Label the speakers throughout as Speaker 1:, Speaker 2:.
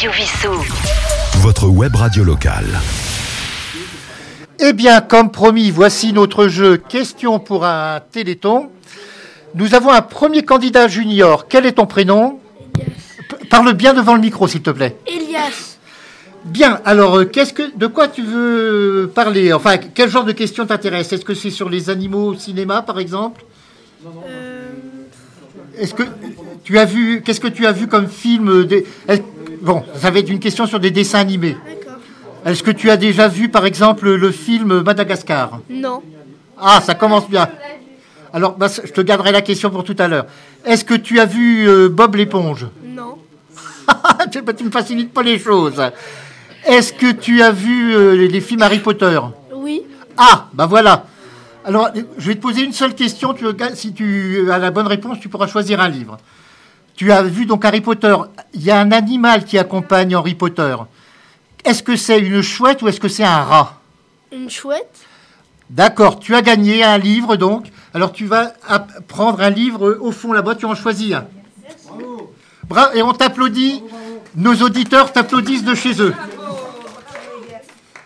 Speaker 1: Radio Vissou.
Speaker 2: Votre web radio locale.
Speaker 3: Eh bien, comme promis, voici notre jeu Question pour un Téléthon. Nous avons un premier candidat junior. Quel est ton prénom? P- Parle bien devant le micro, s'il te plaît.
Speaker 4: Elias.
Speaker 3: Bien, alors, euh, qu'est-ce que, de quoi tu veux parler? Enfin, quel genre de questions t'intéresse? Est-ce que c'est sur les animaux au cinéma, par exemple?
Speaker 4: Euh,
Speaker 3: Est-ce que tu as vu, qu'est-ce que tu as vu comme film des- Bon, ça va être une question sur des dessins animés.
Speaker 4: D'accord.
Speaker 3: Est-ce que tu as déjà vu, par exemple, le film Madagascar?
Speaker 4: Non.
Speaker 3: Ah, ça commence bien. Alors, bah, je te garderai la question pour tout à l'heure. Est-ce que tu as vu euh, Bob l'éponge?
Speaker 4: Non.
Speaker 3: tu, tu me facilites pas les choses. Est-ce que tu as vu euh, les, les films Harry Potter?
Speaker 4: Oui.
Speaker 3: Ah, bah voilà. Alors, je vais te poser une seule question. Tu, si tu as la bonne réponse, tu pourras choisir un livre. Tu as vu donc Harry Potter. Il y a un animal qui accompagne Harry Potter. Est-ce que c'est une chouette ou est-ce que c'est un rat
Speaker 4: Une chouette.
Speaker 3: D'accord, tu as gagné un livre donc. Alors tu vas prendre un livre au fond là-bas, tu en choisis un. Bra- et on t'applaudit. Nos auditeurs t'applaudissent de chez eux.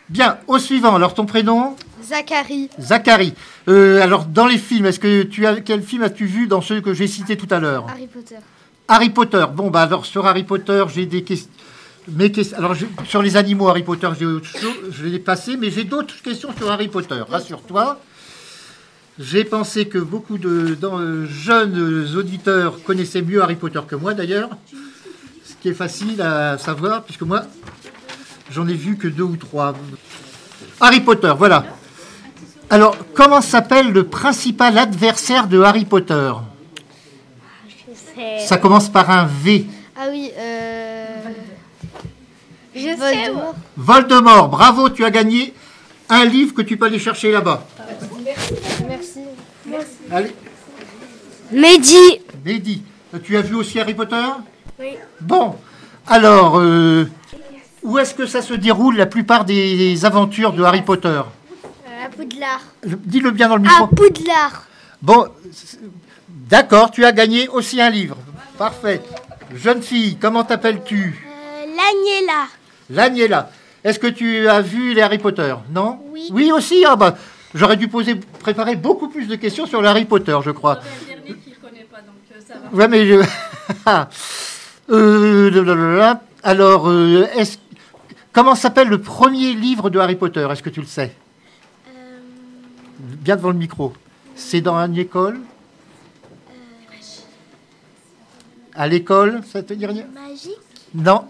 Speaker 3: Bien, au suivant. Alors ton prénom
Speaker 4: Zachary.
Speaker 3: Zachary. Euh, alors dans les films, est-ce que tu as quel film as-tu vu dans ceux que j'ai cités tout à l'heure
Speaker 4: Harry Potter.
Speaker 3: Harry Potter. Bon, bah alors sur Harry Potter, j'ai des questions. Questions. Alors sur les animaux Harry Potter, j'ai autre chose, je l'ai passé, mais j'ai d'autres questions sur Harry Potter. Rassure-toi. J'ai pensé que beaucoup de dans- euh, jeunes auditeurs connaissaient mieux Harry Potter que moi d'ailleurs, ce qui est facile à savoir puisque moi j'en ai vu que deux ou trois. Harry Potter, voilà. Alors comment s'appelle le principal adversaire de Harry Potter? Ça commence par un V.
Speaker 4: Ah oui, euh... Je Voldemort.
Speaker 3: Voldemort, bravo, tu as gagné un livre que tu peux aller chercher là-bas.
Speaker 4: Merci.
Speaker 3: Allez,
Speaker 4: Mehdi.
Speaker 3: Mehdi, tu as vu aussi Harry Potter?
Speaker 4: Oui.
Speaker 3: Bon, alors, euh, où est-ce que ça se déroule la plupart des aventures de Harry Potter?
Speaker 4: À Poudlard.
Speaker 3: Dis-le bien dans le
Speaker 4: À
Speaker 3: micro.
Speaker 4: Poudlard.
Speaker 3: Bon, d'accord, tu as gagné aussi un livre. Parfait. Jeune fille, comment t'appelles-tu
Speaker 4: Euh, L'Agnella.
Speaker 3: L'Agnella. Est-ce que tu as vu les Harry Potter? Non?
Speaker 4: Oui.
Speaker 3: Oui aussi Ah bah, j'aurais dû poser, préparer beaucoup plus de questions sur les Harry Potter, je crois. Ouais, mais je... Euh, blablabla. alors, euh, est-ce... comment s'appelle le premier livre de Harry Potter? Est-ce que tu le sais? Bien devant le micro. C'est dans une école À l'école, ça te dit rien
Speaker 4: Magique.
Speaker 3: Non.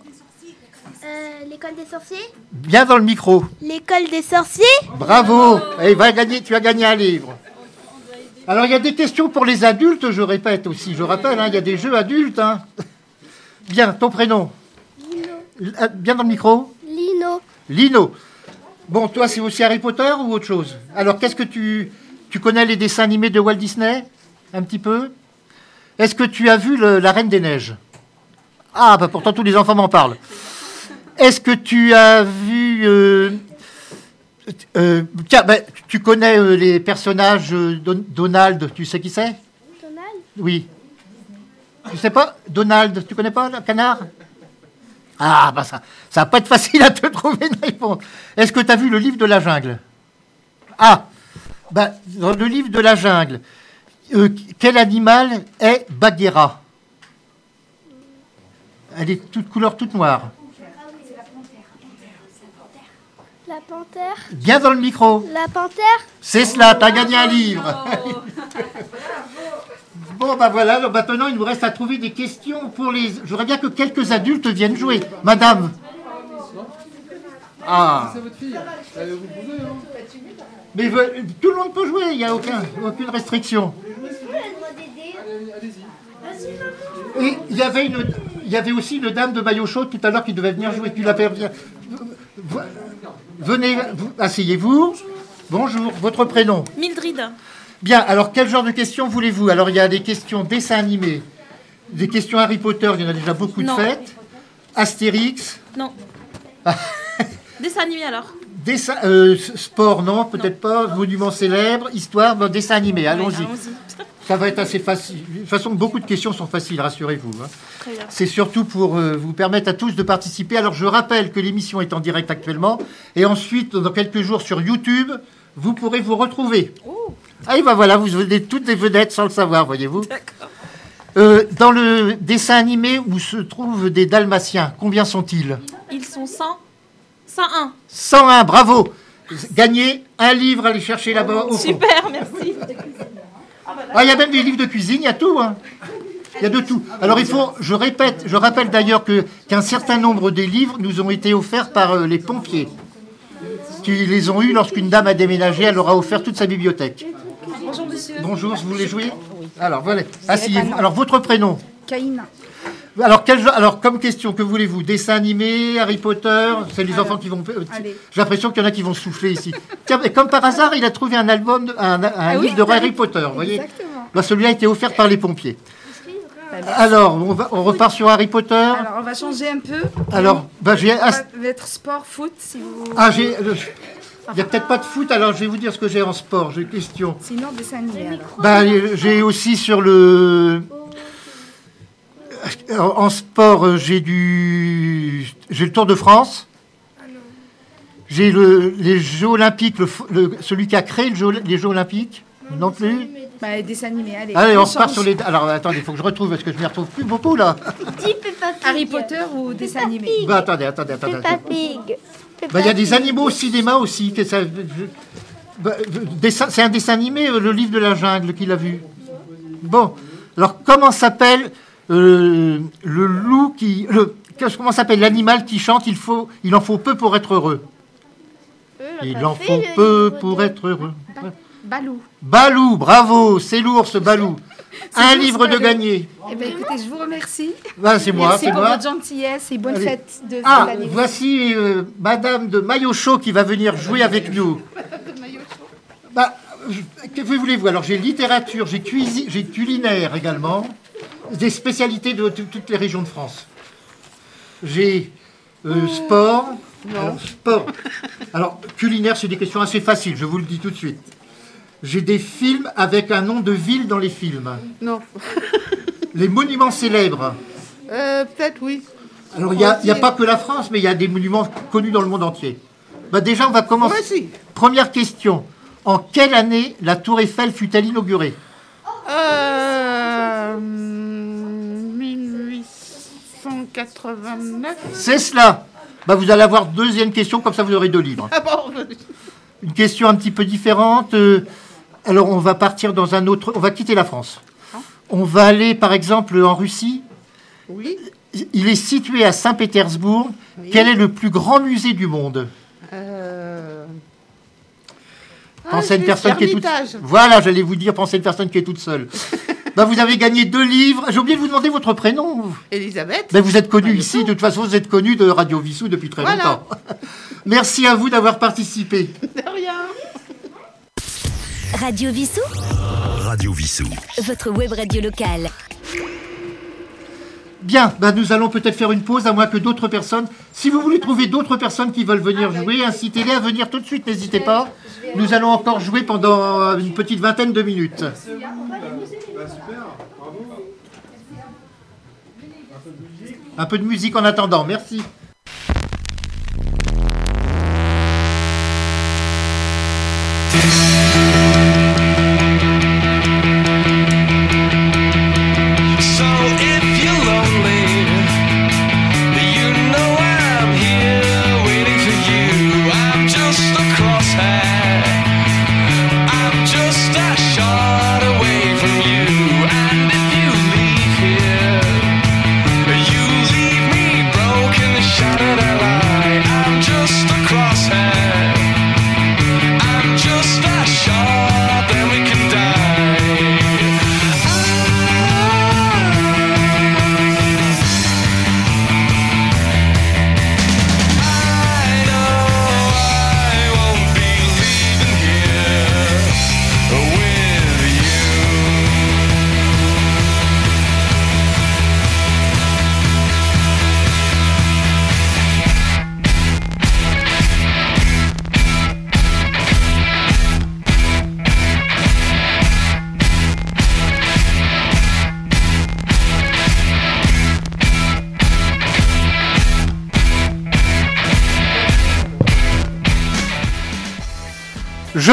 Speaker 4: Euh, L'école des sorciers.
Speaker 3: Bien dans le micro.
Speaker 4: L'école des sorciers.
Speaker 3: Bravo Et va gagner, Tu as gagné un livre. Alors, il y a des questions pour les adultes, je répète aussi. Je rappelle, hein, il y a des jeux adultes. hein. Bien, ton prénom
Speaker 4: Lino.
Speaker 3: Euh, Bien dans le micro
Speaker 4: Lino.
Speaker 3: Lino. Bon, toi, c'est aussi Harry Potter ou autre chose? Alors, qu'est-ce que tu... Tu connais les dessins animés de Walt Disney? Un petit peu? Est-ce que tu as vu le- La Reine des Neiges? Ah, bah pourtant, tous les enfants m'en parlent. Est-ce que tu as vu... euh, euh, tiens, bah, tu connais euh, les personnages Don- Donald, tu sais qui c'est?
Speaker 4: Donald?
Speaker 3: Oui. Tu sais pas? Donald, tu connais pas le canard? Ah, bah ça, ça va pas être facile à te trouver une réponse. Est-ce que tu as vu le livre de la jungle? Ah, bah, dans le livre de la jungle, euh, quel animal est Bagheera Elle est toute couleur toute noire.
Speaker 4: La panthère.
Speaker 3: Bien dans le micro.
Speaker 4: La panthère.
Speaker 3: C'est cela, tu as gagné un livre. bon, ben voilà, alors maintenant il nous reste à trouver des questions pour les. Je voudrais bien que quelques adultes viennent jouer. Madame. Ah. Mais tout le monde peut jouer, il n'y a aucun, aucune restriction. Et il y avait une, il y avait aussi une dame de maillot chaud tout à l'heure qui devait venir jouer. Tu la fais venir. Venez, vous- asseyez-vous. Bonjour, votre prénom
Speaker 5: Mildred.
Speaker 3: Bien, alors quel genre de questions voulez-vous? Alors il y a des questions dessins animés, des questions Harry Potter, il y en a déjà beaucoup de faites. Astérix,
Speaker 5: Non. Dessin animé alors.
Speaker 3: Dessin, euh, sport, non, peut-être pas. Monument célèbre, histoire, bon, dessin animé, allons-y. Ça va être assez facile. De toute façon, beaucoup de questions sont faciles, rassurez-vous. hein. C'est surtout pour euh, vous permettre à tous de participer. Alors, je rappelle que l'émission est en direct actuellement. Et ensuite, dans quelques jours sur YouTube, vous pourrez vous retrouver. Ah, et ben voilà, vous venez toutes des vedettes sans le savoir, voyez-vous. Euh, dans le dessin animé où se trouvent des Dalmatiens, combien sont-ils?
Speaker 5: Ils sont 100. 101.
Speaker 3: 101, bravo Gagnez un livre, allez chercher là-bas au fond.
Speaker 5: Super, merci.
Speaker 3: Ah, il y a même des livres de cuisine, il y a tout. hein. Il y a de tout. Alors il faut, je répète, je rappelle d'ailleurs que qu'un certain nombre des livres nous ont été offerts par euh, les pompiers, qui les ont eus lorsqu'une dame a déménagé. Elle leur a offert toute sa bibliothèque.
Speaker 5: Bonjour, monsieur.
Speaker 3: Bonjour, vous voulez jouer? Alors voilà. Asseyez-vous. Alors votre prénom?
Speaker 1: Caïn.
Speaker 3: Alors, quel genre- alors, comme question, que voulez-vous? Dessin animé, Harry Potter? C'est les enfants qui vont. euh. J'ai l'impression qu'il y en a qui vont souffler ici. Tiens, et comme par hasard, il a trouvé un album, de- un, un
Speaker 1: oui,
Speaker 3: livre de
Speaker 1: t'as
Speaker 3: Harry Potter. Vous voyez?
Speaker 1: Exactement.
Speaker 3: Bah, Celui-là a été offert par les pompiers.
Speaker 1: Bah.
Speaker 3: Alors, on, va- on repart sur Harry Potter.
Speaker 1: Alors, on va changer un peu.
Speaker 3: Alors, bah, j'ai. Ah,
Speaker 1: être sport, foot, si vous.
Speaker 3: ah, j'ai. euh, Il n'y a peut-être pas de foot, alors je vais vous dire ce que j'ai en sport. J'ai une question.
Speaker 1: Sinon, dessin animé.
Speaker 3: Bah, j'ai aussi sur le. En en sport, euh, j'ai du. J'ai le Tour de France. J'ai le, les Jeux Olympiques, le, celui qui a créé le Jeu- les Jeux Olympiques. Non plus.
Speaker 1: Bah, dessin animé, allez.
Speaker 3: Allez, on repart sur les. Alors, attendez, il faut que je retrouve parce que je ne m'y retrouve plus beaucoup là.
Speaker 4: Dis Peppa Pig.
Speaker 1: Harry Potter ou dessin animé
Speaker 3: Bah, attendez, attendez, attendez.
Speaker 4: Peppa Pig.
Speaker 3: Bah, il y a des animaux au cinéma aussi. que ça- je- bah, c'est un dessin animé, euh, le livre de la jungle qu'il a vu. Bon, alors comment s'appelle euh, le loup qui. Le, qu'est-ce- comment s'appelle l'animal qui chante il, faut, il en faut peu pour être heureux Il en faut peu pour être heureux.
Speaker 1: Balou.
Speaker 3: Balou, bravo, c'est lourd ce Balou. Un livre de gagné.
Speaker 1: Eh bien, écoutez, je vous remercie.
Speaker 3: Bah, c'est moi,
Speaker 1: Merci
Speaker 3: c'est
Speaker 1: pour
Speaker 3: moi.
Speaker 1: votre gentillesse et bonne
Speaker 3: Allez.
Speaker 1: fête de
Speaker 3: Ah, voici euh, Madame de Maillot Chaud qui va venir jouer avec nous. Bah, je- que voulez-vous? Alors, j'ai littérature, j'ai cuisi- j'ai culinaire également, des spécialités de toutes les régions de France. J'ai euh, sport. Alors, sport. Alors, culinaire, c'est des questions assez faciles, je vous le dis tout de suite. J'ai des films avec un nom de ville dans les films.
Speaker 6: Non.
Speaker 3: Les monuments célèbres.
Speaker 6: Euh, Peut-être oui.
Speaker 3: Alors, il n'y a, il y a pas que la France, mais il y a des monuments connus dans le monde entier. Bah, déjà, on va commencer. Première question. En quelle année la Tour Eiffel fut-elle inaugurée?
Speaker 6: Euh, 1889.
Speaker 3: C'est cela. Bah, vous allez avoir deuxième question, comme ça vous aurez deux livres.
Speaker 6: Ah bon
Speaker 3: Une question un petit peu différente. euh, alors, on va partir dans un autre. On va quitter la France. On va aller, par exemple, en Russie.
Speaker 6: Oui.
Speaker 3: Il est situé à Saint-Pétersbourg. Quel est le plus grand musée du monde?
Speaker 6: Euh...
Speaker 3: Pensez à une personne qui est toute. Voilà, j'allais vous dire, pensez à une personne qui est toute seule. bah, vous avez gagné deux livres. J'ai oublié de vous demander votre prénom.
Speaker 6: Elisabeth.
Speaker 3: Mais vous êtes connu
Speaker 6: Pas du
Speaker 3: ici,
Speaker 6: tout.
Speaker 3: de toute façon, vous êtes connu de Radio Vissou depuis très
Speaker 6: Voilà.
Speaker 3: longtemps. Merci à vous d'avoir participé.
Speaker 6: De rien.
Speaker 7: Radio Vissou,
Speaker 2: Radio Vissou.
Speaker 7: votre web radio locale.
Speaker 3: Bien, bah, nous allons peut-être faire une pause, à moins que d'autres personnes. Si vous voulez trouver d'autres personnes qui veulent venir jouer, incitez-les à venir tout de suite, n'hésitez pas. Nous allons encore jouer pendant euh, une petite vingtaine de minutes. Un peu de musique en attendant, merci.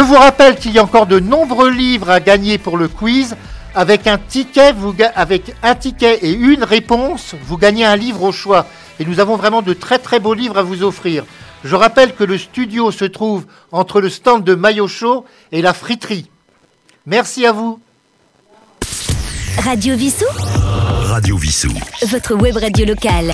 Speaker 3: Vous rappelle qu'il y a encore de nombreux livres à gagner pour le quiz. Avec un ticket, vous, ga- avec un ticket et une réponse, vous gagnez un livre au choix. Et nous avons vraiment de très très beaux livres à vous offrir. Je rappelle que le studio se trouve entre le stand de Maillot Chaud et la friterie. Merci à vous.
Speaker 7: Radio Vissou,
Speaker 2: Radio Vissou.
Speaker 7: votre web radio locale.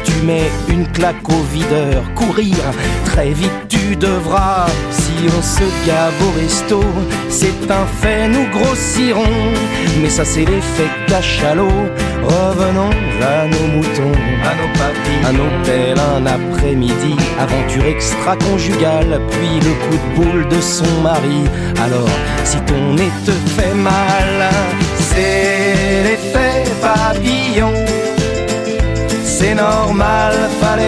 Speaker 8: Tu mets une claque au videur, courir, très vite tu devras. Si on se gave au resto, c'est un fait, nous grossirons. Mais ça c'est l'effet cachalot. Revenons à nos moutons, à nos papilles, un hôtel, un après-midi, aventure extra-conjugale, puis le coup de boule de son mari. Alors, si ton nez te fait mal,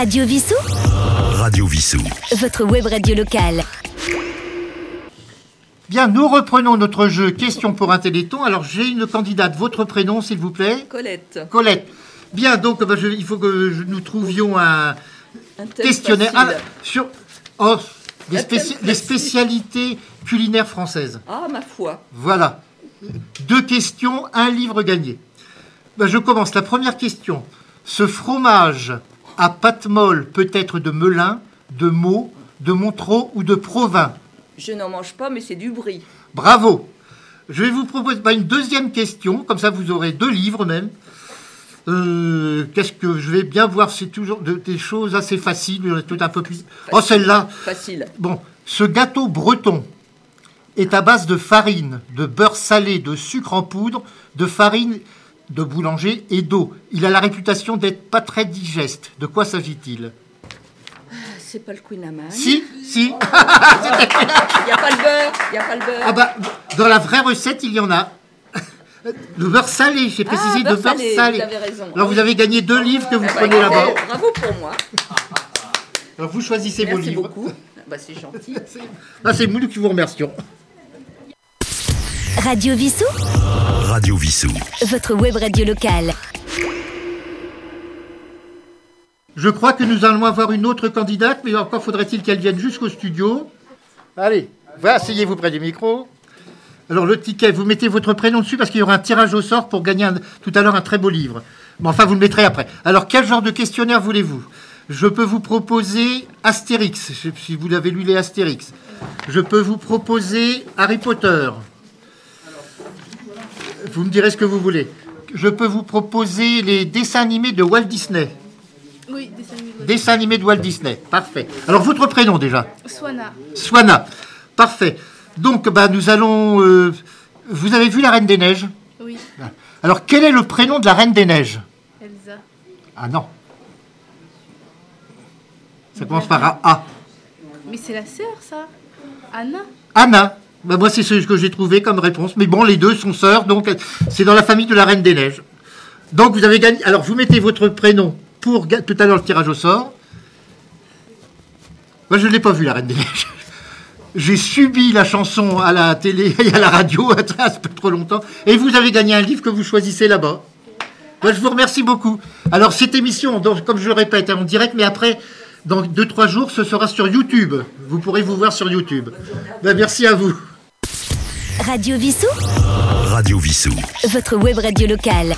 Speaker 7: Radio Vissou,
Speaker 2: Radio Vissou.
Speaker 7: votre web radio locale.
Speaker 3: Bien, nous reprenons notre jeu Question pour un téléthon. Alors, j'ai une candidate. Votre prénom, s'il vous plaît
Speaker 5: Colette.
Speaker 3: Colette. Bien, donc, bah, je- il faut que je- nous trouvions un questionnaire. Ah, sur oh, spéci- spécialités culinaires françaises.
Speaker 5: Ah, ma foi.
Speaker 3: Voilà. Deux questions, un livre gagné. Ben, je commence. La première question. Ce fromage à pâte molle peut être de Melun, de Meaux, de Montreux ou de Provins
Speaker 9: Je n'en mange pas, mais c'est du brie.
Speaker 3: Bravo. Je vais vous proposer bah, une deuxième question, comme ça vous aurez deux livres même. Euh, Qu'est-ce que je vais bien voir C'est toujours de- des choses assez faciles, tout un peu plus. Oh, celle-là.
Speaker 9: Facile.
Speaker 3: Bon, ce gâteau breton est à base de farine, de beurre salé, de sucre en poudre, de farine de boulanger et d'eau. Il a la réputation d'être pas très digeste. De quoi s'agit-il?
Speaker 9: C'est pas le Queen Amman.
Speaker 3: Si, si.
Speaker 9: Il n'y a pas le beurre. Il n'y a pas le beurre.
Speaker 3: Ah bah, dans la vraie recette, il y en a. Le beurre salé, j'ai précisé
Speaker 9: Ah, beurre
Speaker 3: de beurre
Speaker 9: salé,
Speaker 3: salé.
Speaker 9: vous avez raison.
Speaker 3: Alors vous avez gagné deux livres que vous
Speaker 9: Ah bah,
Speaker 3: prenez là-bas.
Speaker 9: Bravo pour moi.
Speaker 3: Alors vous choisissez vos
Speaker 9: Merci
Speaker 3: livres.
Speaker 9: beaucoup. Bah, c'est gentil.
Speaker 3: Ah, c'est nous qui vous remercions.
Speaker 7: Radio Vissou,
Speaker 2: Radio Vissou.
Speaker 7: votre web radio locale.
Speaker 3: Je crois que nous allons avoir une autre candidate, mais encore faudrait-il qu'elle vienne jusqu'au studio. Allez, va, asseyez-vous près du micro. Alors le ticket, vous mettez votre prénom dessus parce qu'il y aura un tirage au sort pour gagner un- tout à l'heure un très beau livre. Mais enfin, vous le mettrez après. Alors quel genre de questionnaire voulez-vous? Je peux vous proposer Astérix, je- si vous avez lu les Astérix. Je peux vous proposer Harry Potter. Vous me direz ce que vous voulez. Je peux vous proposer les dessins animés de Walt Disney.
Speaker 5: Oui, dessin animé.
Speaker 3: Dessin animé de Walt Disney. Parfait. Alors, votre prénom déjà
Speaker 5: Swana.
Speaker 3: Swana. Parfait. Donc, bah, nous allons. euh, vous avez vu la Reine des Neiges
Speaker 5: Oui,
Speaker 3: Alors, quel est le prénom de la Reine des Neiges
Speaker 5: Elsa.
Speaker 3: Ah non. Ça commence par un A.
Speaker 5: Mais c'est la sœur, ça Anna
Speaker 3: Anna. Bah, moi, c'est ce que j'ai trouvé comme réponse. Mais bon, les deux sont sœurs, donc c'est dans la famille de la Reine des Neiges. Donc, vous avez gagné. Alors, vous mettez votre prénom pour tout à l'heure le tirage au sort. Moi, je ne l'ai pas vu, la Reine des Neiges. J'ai subi la chanson à la télé et à la radio un peu trop longtemps. Et vous avez gagné un livre que vous choisissez là-bas. Moi, je vous remercie beaucoup. Alors, cette émission, donc, comme je le répète, est en direct, mais après, dans 2-3 jours, ce sera sur YouTube. Vous pourrez vous voir sur YouTube. Ben, merci à vous.
Speaker 7: Radio Vissou,
Speaker 2: Radio Vissou.
Speaker 7: votre web radio locale.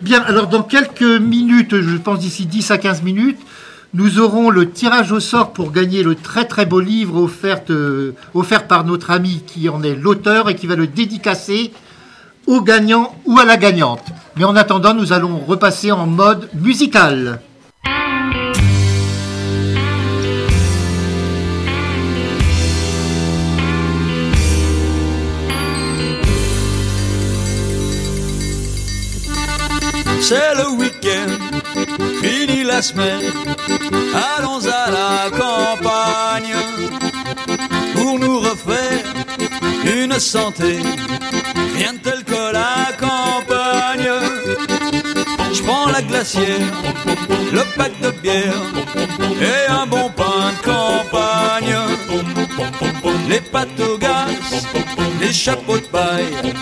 Speaker 3: Bien, alors dans quelques minutes, je pense d'ici 10 à 15 minutes, nous aurons le tirage au sort pour gagner le très très beau livre offert, euh, offert par notre ami qui en est l'auteur et qui va le dédicacer au gagnant ou à la gagnante. Mais en attendant, nous allons repasser en mode musical.
Speaker 10: C'est le week-end, fini la semaine, allons à la campagne pour nous refaire une santé, rien de tel que la campagne. Je prends la glacière, le pack de bière et un bon pain de campagne. Les pâtes au gaz, les chapeaux de paille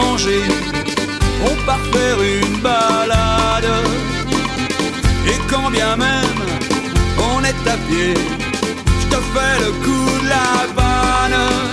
Speaker 10: on part faire une balade. Et quand bien même on est à pied, je te fais le coup de la vanne.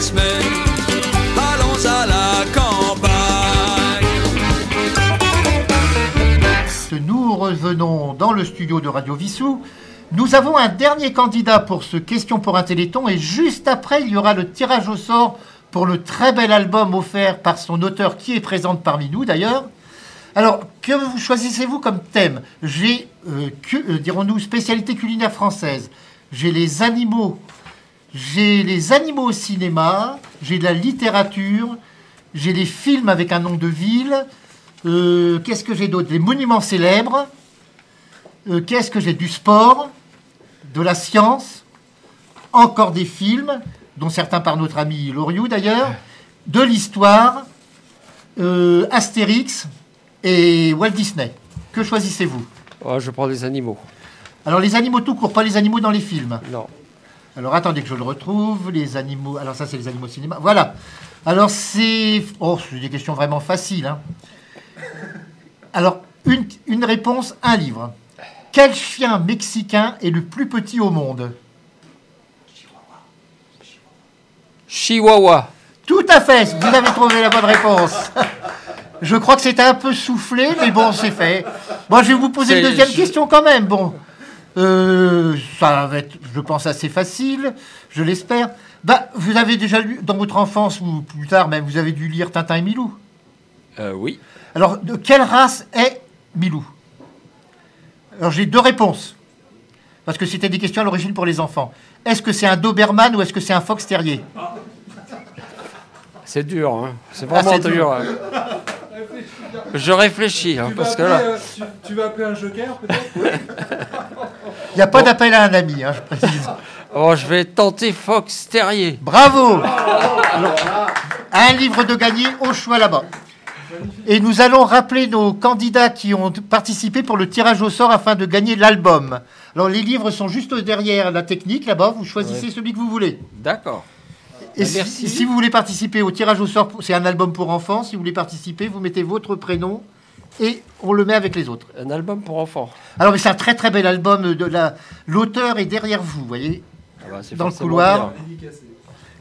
Speaker 10: Semaine. Allons à la campagne.
Speaker 3: Nous revenons dans le studio de Radio Vissou. Nous avons un dernier candidat pour ce Question pour un Téléthon et juste après, il y aura le tirage au sort pour le très bel album offert par son auteur qui est présente parmi nous d'ailleurs. Alors, que vous choisissez-vous comme thème? J'ai, euh, euh, dirons-nous, spécialité culinaire française. J'ai les animaux. J'ai les animaux au cinéma. J'ai de la littérature. J'ai les films avec un nom de ville. Euh, Qu'est-ce que j'ai d'autre? Les monuments célèbres. Euh, Qu'est-ce que j'ai? Du sport, de la science, encore des films, dont certains par notre ami Loriot d'ailleurs, de l'histoire, euh, Astérix et Walt Disney. Que choisissez-vous?
Speaker 11: Oh, je prends des animaux.
Speaker 3: Alors les animaux tout court, pas les animaux dans les films.
Speaker 11: Non.
Speaker 3: Alors attendez que je le retrouve. Les animaux. Alors ça c'est les animaux cinéma. Voilà. Alors c'est. Oh, c'est des questions vraiment faciles. hein. Alors une, une réponse, un livre. Quel chien mexicain est le plus petit au monde?
Speaker 11: Chihuahua.
Speaker 3: Tout à fait. Vous avez trouvé la bonne réponse. Je crois que c'était un peu soufflé, mais bon, c'est fait. Bon, je vais vous poser une deuxième question quand même. Bon, Euh, ça va être, je pense, assez facile, je l'espère. Bah, vous avez déjà lu, dans votre enfance ou plus tard même, vous avez dû lire Tintin et Milou.
Speaker 11: Euh, oui.
Speaker 3: Alors, de quelle race est Milou? Alors, j'ai deux réponses. Parce que c'était des questions à l'origine pour les enfants. Est-ce que c'est un Doberman ou est-ce que c'est un Fox Terrier
Speaker 11: C'est dur, hein. C'est
Speaker 3: Ah,
Speaker 11: vraiment
Speaker 3: c'est dur.
Speaker 11: dur. hein. Je réfléchis, hein, que là.
Speaker 12: euh, tu, tu vas appeler un joker peut-être
Speaker 3: Il n'y a pas d'appel à un ami, hein, je précise.
Speaker 11: Oh, je vais tenter Fox Terrier.
Speaker 3: Bravo Alors, Un livre de gagné au choix là-bas. Et nous allons rappeler nos candidats qui ont participé pour le tirage au sort afin de gagner l'album. Alors les livres sont juste derrière la technique là-bas, vous choisissez
Speaker 11: Ouais.
Speaker 3: celui que vous voulez.
Speaker 11: D'accord.
Speaker 3: Et
Speaker 11: Bah,
Speaker 3: si, vous voulez participer au tirage au sort, c'est un album pour enfants, si vous voulez participer, vous mettez votre prénom et on le met avec les autres.
Speaker 11: Un album pour enfants.
Speaker 3: Alors mais c'est un très très bel album, de la... l'auteur est derrière vous, vous voyez,
Speaker 11: Ah bah, c'est
Speaker 3: dans le couloir.
Speaker 11: bien.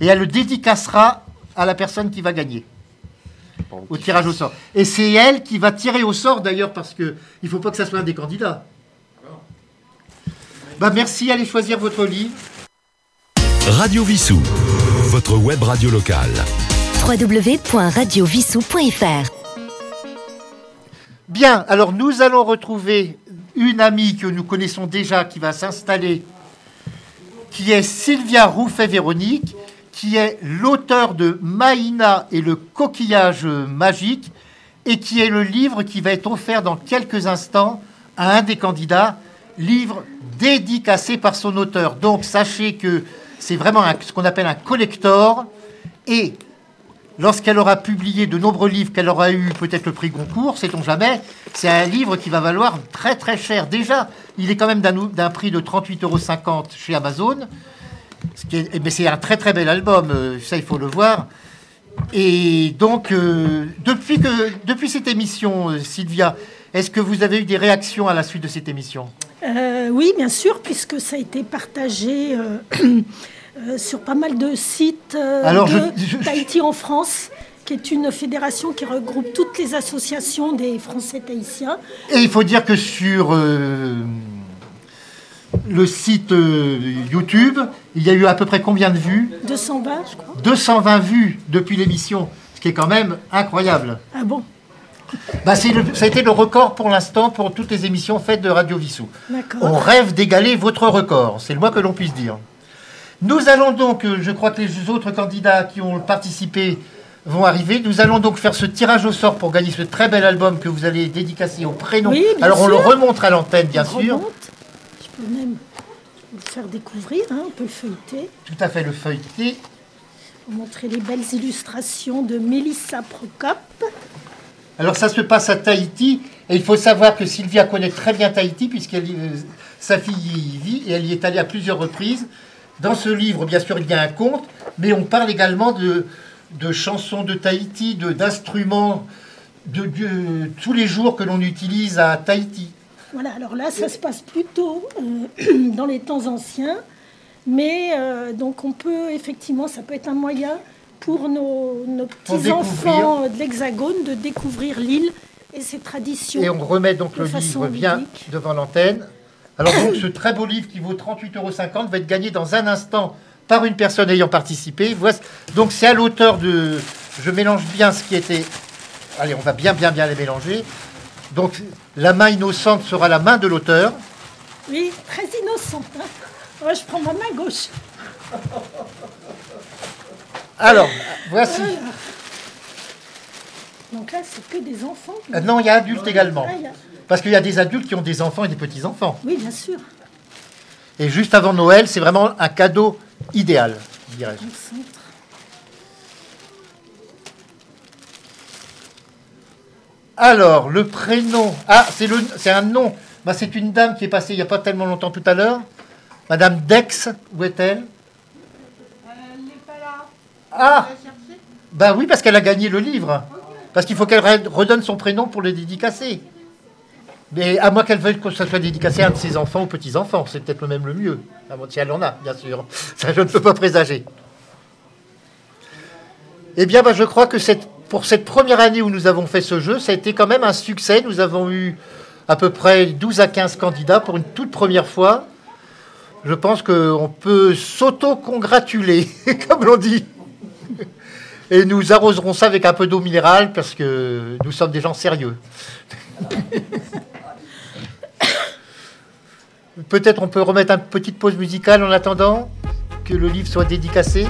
Speaker 3: Et elle le dédicacera à la personne qui va gagner au tirage au sort. Et c'est elle qui va tirer au sort d'ailleurs parce que il faut pas que ça soit un des candidats. Bah merci, allez choisir votre livre.
Speaker 2: Radio Vissou, votre web radio locale.
Speaker 7: www.radiovissou.fr
Speaker 3: Bien, alors nous allons retrouver une amie que nous connaissons déjà qui va s'installer, qui est Sylvia Rouffet-Véronique, qui est l'auteur de Maïna et le coquillage magique, et qui est le livre qui va être offert dans quelques instants à un des candidats, livre dédicacé par son auteur. Donc sachez que c'est vraiment ce qu'on appelle un collector, et lorsqu'elle aura publié de nombreux livres, qu'elle aura eu peut-être le prix Goncourt, sait-on jamais, c'est un livre qui va valoir très très cher. Déjà, il est quand même d'un prix de 38,50 euros chez Amazon. Mais c'est un très très bel album, euh, ça il faut le voir. Et donc, euh, depuis, que, depuis cette émission, euh, Sylvia, est-ce que vous avez eu des réactions à la suite de cette émission?
Speaker 13: Euh, oui, bien sûr, puisque ça a été partagé euh, euh, sur pas mal de sites
Speaker 3: Alors, je-
Speaker 13: de
Speaker 3: je-
Speaker 13: Tahiti en France, qui est une fédération qui regroupe toutes les associations des Français tahitiens.
Speaker 3: Et il faut dire que sur euh, le site euh, YouTube, il y a eu à peu près combien de vues?
Speaker 13: 220, je crois.
Speaker 3: 220 vues depuis l'émission, ce qui est quand même incroyable.
Speaker 13: Ah bon?
Speaker 3: Bah, c'est le- ça a été le record pour l'instant pour toutes les émissions faites de Radio Vissou. On rêve d'égaler votre record, c'est le moins que l'on puisse dire. Nous allons donc, euh, je crois que les autres candidats qui ont participé vont arriver. Nous allons donc faire ce tirage au sort pour gagner ce très bel album que vous allez dédicacer au prénom.
Speaker 13: Oui,
Speaker 3: Alors on le
Speaker 13: sûr.
Speaker 3: remontre à l'antenne, bien
Speaker 13: On
Speaker 3: sûr.
Speaker 13: remonte. Je peux même le faire découvrir, hein, on peut le feuilleter.
Speaker 3: Tout à fait, le feuilleté.
Speaker 13: Vous montrer les belles illustrations de Mélissa Procop.
Speaker 3: Alors ça se passe à Tahiti et il faut savoir que Sylvia connaît très bien Tahiti euh, sa fille y vit et elle y est allée à plusieurs reprises. Dans ce livre, bien sûr, il y a un conte, mais on parle également de, de chansons de Tahiti, de- d'instruments de, de- tous les jours que l'on utilise à Tahiti.
Speaker 13: Voilà, alors là, ça se passe plutôt euh, dans les temps anciens, mais euh, donc on peut effectivement, ça peut être un moyen pour nos, petits-enfants de l'Hexagone de découvrir l'île et ses traditions.
Speaker 3: Et on remet donc le livre bien devant l'antenne. Alors donc ce très beau livre qui vaut 38,50 euros va être gagné dans un instant par une personne ayant participé. Donc c'est à l'auteur de... Je mélange bien ce qui était... Allez, on va bien bien bien les mélanger. Donc la main innocente sera la main de l'auteur.
Speaker 13: Oui, très innocent. hein. Moi, je prends ma main gauche.
Speaker 3: Alors, voici.
Speaker 13: Donc là, c'est que des enfants.
Speaker 3: Ah Non, il y a adultes également.
Speaker 13: Ah, il y a-
Speaker 3: Parce qu'il y a des adultes qui ont des enfants et des petits-enfants.
Speaker 13: Oui, bien sûr.
Speaker 3: Et juste avant Noël, c'est vraiment un cadeau idéal, dirais-je. Alors, le prénom. Ah, c'est le, c'est un nom. Bah, c'est une dame qui est passée il n'y a pas tellement longtemps tout à l'heure. Madame Dex, où est-elle? Ah Bah oui, parce qu'elle a gagné le livre. Parce qu'il faut qu'elle re- redonne son prénom pour le dédicacer. Mais à moins qu'elle veuille que ça soit dédicacé à un de ses enfants ou petits-enfants, c'est peut-être même le mieux. Si elle en a, bien sûr. Ça, je ne peux pas présager. Eh bien, bah, je crois que pour cette première année où nous avons fait ce jeu, ça a été quand même un succès. Nous avons eu à peu près 12 à 15 candidats pour une toute première fois. Je pense qu'on peut s'auto-congratuler, comme l'on dit. Et nous arroserons ça avec un peu d'eau minérale parce que nous sommes des gens sérieux. Peut-être on peut remettre une petite pause musicale en attendant que le livre soit dédicacé?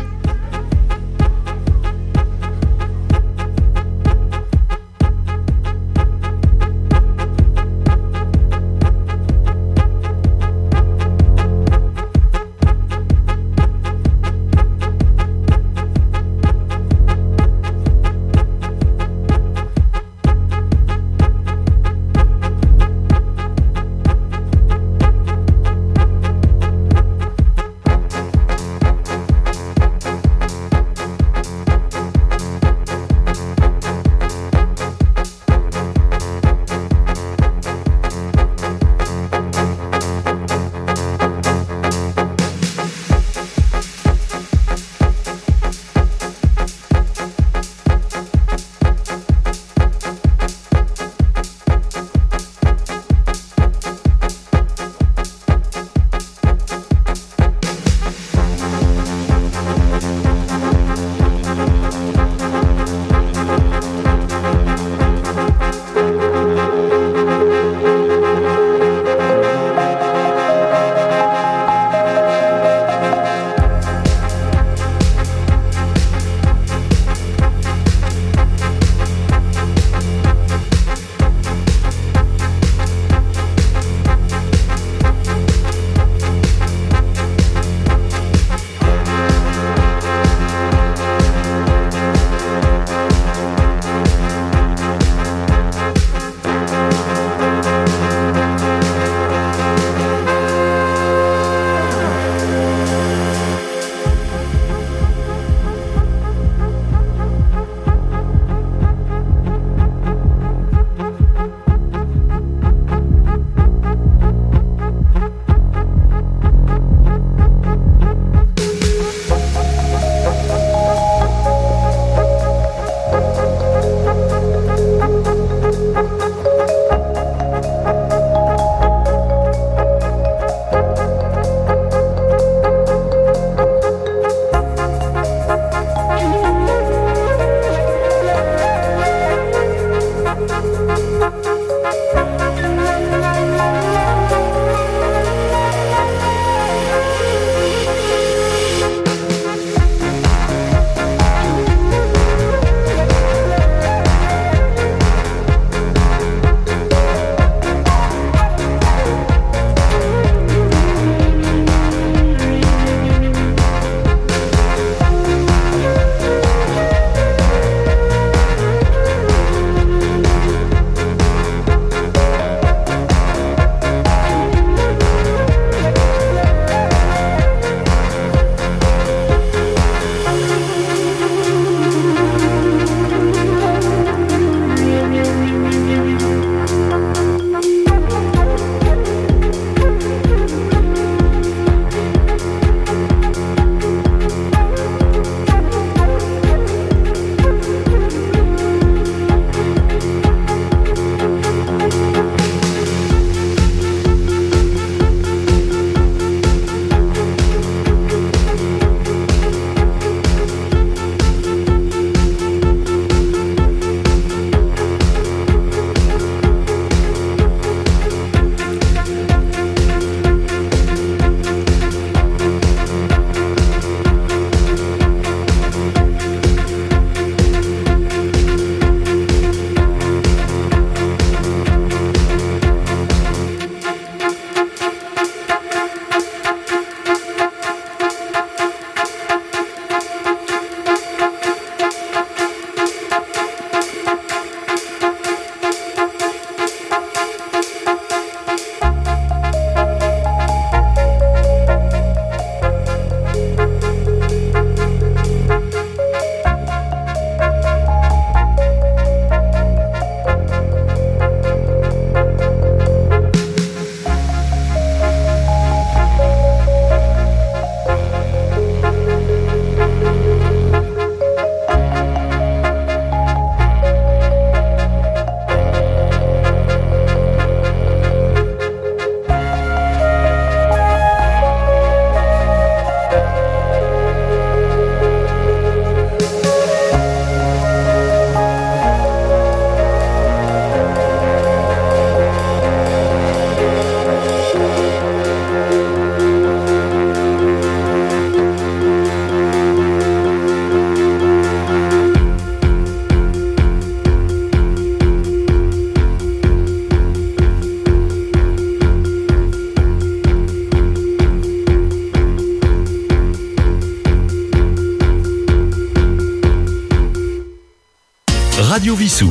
Speaker 2: Vissou,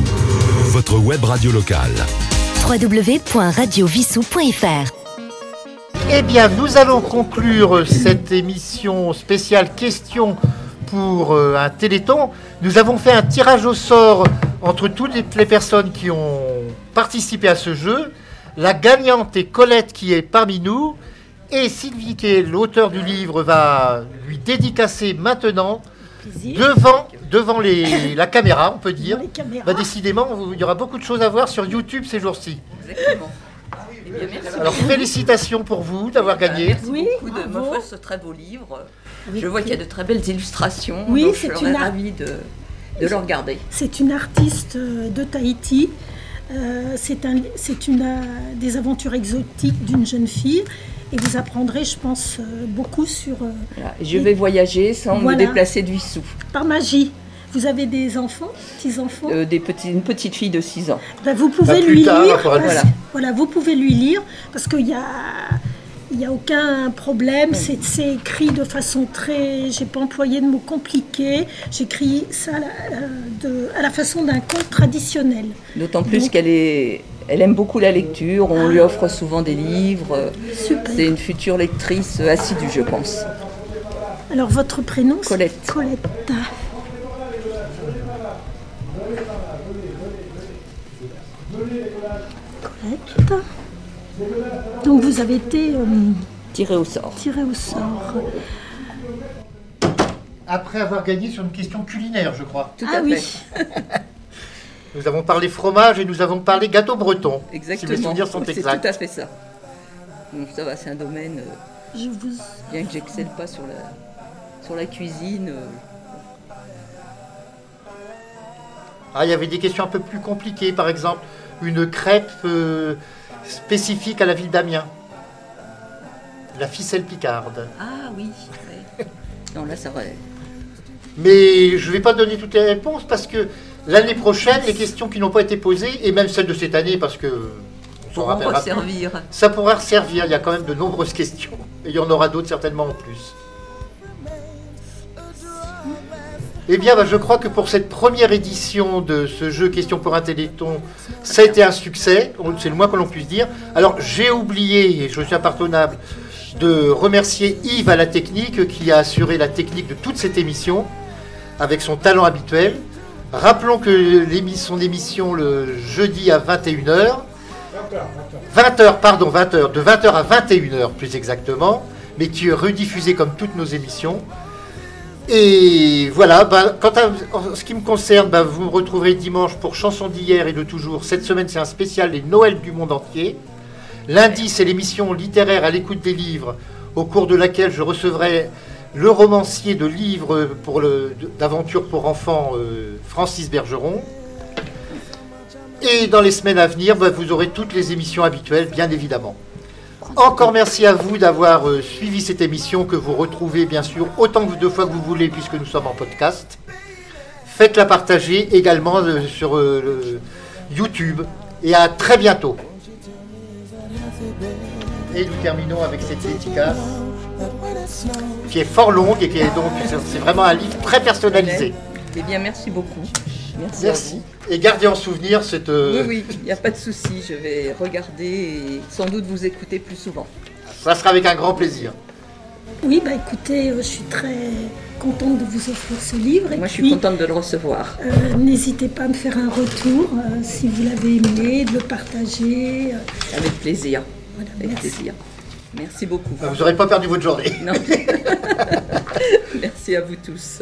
Speaker 2: votre web radio locale.
Speaker 7: www.radiovissou.fr
Speaker 3: Eh bien, nous allons conclure cette émission spéciale questions pour euh, un téléthon. Nous avons fait un tirage au sort entre toutes les, les personnes qui ont participé à ce jeu. La gagnante est Colette qui est parmi nous. Et Sylvie, qui est l'auteur du livre, va lui dédicacer maintenant devant, devant les, la caméra, on peut dire. Bah, décidément, il y aura beaucoup de choses à voir sur YouTube ces jours-ci.
Speaker 9: Exactement. Eh bien, merci
Speaker 3: Alors, félicitations pour vous d'avoir gagné.
Speaker 9: Merci beaucoup de ce très beau livre. Je vois qu'il y a de très belles illustrations.
Speaker 13: Oui,
Speaker 9: donc
Speaker 13: c'est une
Speaker 9: ravie de, de le regarder.
Speaker 13: C'est une artiste euh, de Tahiti. Euh, c'est un, c'est une euh, des aventures exotiques d'une jeune fille. Et vous apprendrez, je pense, euh, beaucoup sur. euh,
Speaker 9: Voilà. Je vais voyager sans
Speaker 13: Voilà.
Speaker 9: me déplacer de Vissou.
Speaker 13: Par magie. Vous avez des enfants, petits-enfants
Speaker 9: Euh, des petits, une petite fille de 6 ans.
Speaker 13: Ben, vous pouvez
Speaker 9: Bah,
Speaker 13: lui
Speaker 9: tard,
Speaker 13: lire.
Speaker 9: voilà.
Speaker 13: parce- voilà, vous pouvez lui lire parce qu'il y a. Il n'y a aucun problème, c'est c'est écrit de façon très. J'ai pas employé de mots compliqués, j'écris ça à la, de- à la façon d'un conte traditionnel.
Speaker 9: D'autant plus qu'elle est, elle aime beaucoup la lecture. On lui offre souvent des livres.
Speaker 13: Super.
Speaker 9: C'est une future lectrice assidue, je pense.
Speaker 13: Alors votre prénom c'est
Speaker 9: Colette.
Speaker 13: Colette. Colette. Donc vous avez été euh,
Speaker 9: Tirée au sort.
Speaker 13: tiré au sort.
Speaker 3: Après avoir gagné sur une question culinaire, je crois.
Speaker 9: Tout
Speaker 13: Ah
Speaker 9: à
Speaker 13: oui.
Speaker 3: Nous avons parlé fromage et nous avons parlé gâteau breton.
Speaker 9: Exactement.
Speaker 3: Si mes souvenirs sont
Speaker 9: C'est
Speaker 3: exacts.
Speaker 9: tout à fait ça. Donc ça va, c'est un domaine. euh,
Speaker 13: Je vous.
Speaker 9: bien que j'excelle pas sur la, sur la cuisine. euh,
Speaker 3: Ah, il y avait des questions un peu plus compliquées, par exemple, une crêpe euh, spécifique à la ville d'Amiens. La ficelle picarde.
Speaker 9: Ah oui. ouais. non, là, ça va.
Speaker 3: Mais je ne vais pas donner toutes les réponses parce que l'année prochaine, les questions qui n'ont pas été posées, et même celles de cette année, parce que on
Speaker 9: resservir.
Speaker 3: ça pourra servir. Il y a quand même de nombreuses questions. Et il y en aura d'autres certainement en plus. Eh bien, bah, je crois que pour cette première édition de ce jeu Question pour un Téléthon, ça a été un succès, c'est le moins que l'on puisse dire. Alors, j'ai oublié, et je suis impardonnable, de remercier Yves à la technique qui a assuré la technique de toute cette émission avec son talent habituel. Rappelons que son émission le jeudi à 21h, 20h, pardon, 20h, de 20h à 21h plus exactement, mais qui est rediffusée comme toutes nos émissions. Et voilà, bah, quant à en ce qui me concerne, bah, vous me retrouverez dimanche pour Chansons d'hier et de toujours. Cette semaine, c'est un spécial Les Noëls du monde entier. Lundi, c'est l'émission littéraire à l'écoute des livres, au cours de laquelle je recevrai le romancier de livres pour le- d'aventure pour enfants, euh, Francis Bergeron. Et dans les semaines à venir, bah, vous aurez toutes les émissions habituelles, bien évidemment. Encore merci à vous d'avoir euh, suivi cette émission que vous retrouvez bien sûr autant de fois que vous voulez puisque nous sommes en podcast. Faites-la partager également euh, sur YouTube et à très bientôt. Et nous terminons avec cette dédicace qui est fort longue et qui est donc c'est vraiment un livre très personnalisé.
Speaker 9: Eh bien, merci beaucoup. Merci.
Speaker 3: Et gardez en souvenir cette. euh,
Speaker 9: Oui, oui, il n'y a pas de souci. Je vais regarder et sans doute vous écouter plus souvent.
Speaker 3: Ça sera avec un grand plaisir.
Speaker 13: Oui, bah écoutez, euh, je suis très contente de vous offrir ce livre. Et
Speaker 9: Moi, je suis contente de le recevoir.
Speaker 13: euh, N'hésitez pas à me faire un retour euh, si vous l'avez aimé, de le partager. euh,
Speaker 9: Avec plaisir. Avec
Speaker 13: merci.
Speaker 9: plaisir. Merci beaucoup.
Speaker 3: Vous n'aurez pas perdu votre journée.
Speaker 9: Non. Merci à vous tous.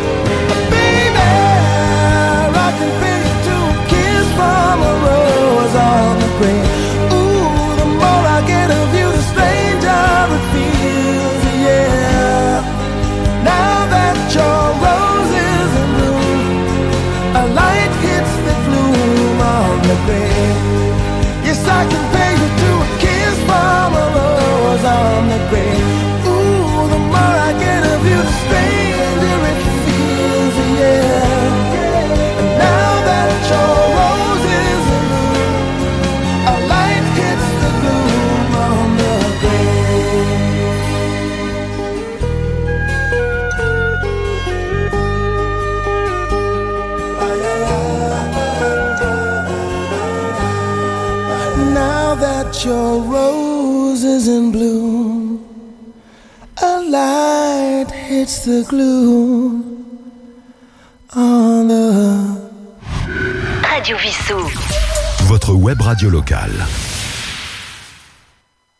Speaker 14: Feel to kiss from a rose on the green. Ooh, the more I get of you, the stranger it feels, yeah. Now that your rose is in bloom, a light hits the the grave. Yes, I you to a kiss from a rose on the grave. That your rose is in bloom, a light hits the gloom on the
Speaker 7: Radio Vissou.
Speaker 2: Votre web radio locale.